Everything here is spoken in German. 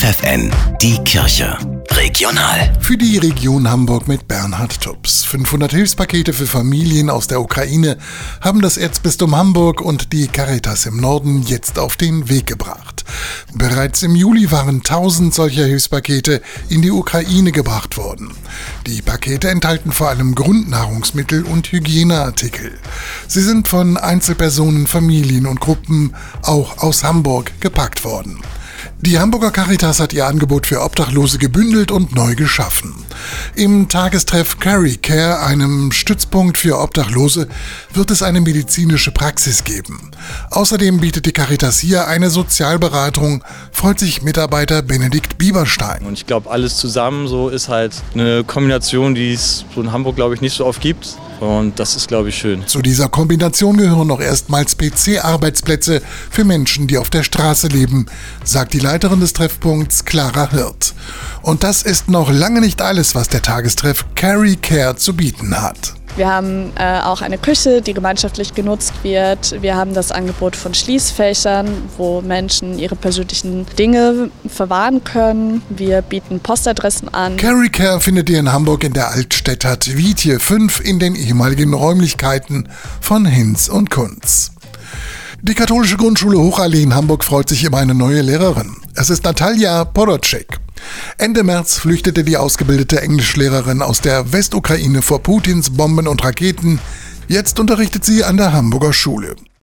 FFN, die Kirche. Regional. Für die Region Hamburg mit Bernhard Tubbs. 500 Hilfspakete für Familien aus der Ukraine haben das Erzbistum Hamburg und die Caritas im Norden jetzt auf den Weg gebracht. Bereits im Juli waren 1000 solcher Hilfspakete in die Ukraine gebracht worden. Die Pakete enthalten vor allem Grundnahrungsmittel und Hygieneartikel. Sie sind von Einzelpersonen, Familien und Gruppen auch aus Hamburg gepackt worden. Die Hamburger Caritas hat ihr Angebot für Obdachlose gebündelt und neu geschaffen. Im Tagestreff Carry Care, einem Stützpunkt für Obdachlose, wird es eine medizinische Praxis geben. Außerdem bietet die Caritas hier eine Sozialberatung, freut sich Mitarbeiter Benedikt Bieberstein. Und ich glaube, alles zusammen so ist halt eine Kombination, die es so in Hamburg, glaube ich, nicht so oft gibt. Und das ist, glaube ich, schön. Zu dieser Kombination gehören noch erstmals PC-Arbeitsplätze für Menschen, die auf der Straße leben, sagt die Leiterin des Treffpunkts Clara Hirt. Und das ist noch lange nicht alles, was der Tagestreff Carry Care zu bieten hat. Wir haben äh, auch eine Küche, die gemeinschaftlich genutzt wird. Wir haben das Angebot von Schließfächern, wo Menschen ihre persönlichen Dinge verwahren können. Wir bieten Postadressen an. Carry Care findet ihr in Hamburg in der Altstädter Twietje 5 in den ehemaligen Räumlichkeiten von Hinz und Kunz. Die katholische Grundschule Hochallee in Hamburg freut sich über eine neue Lehrerin. Es ist Natalia Podocek. Ende März flüchtete die ausgebildete Englischlehrerin aus der Westukraine vor Putins Bomben und Raketen. Jetzt unterrichtet sie an der Hamburger Schule.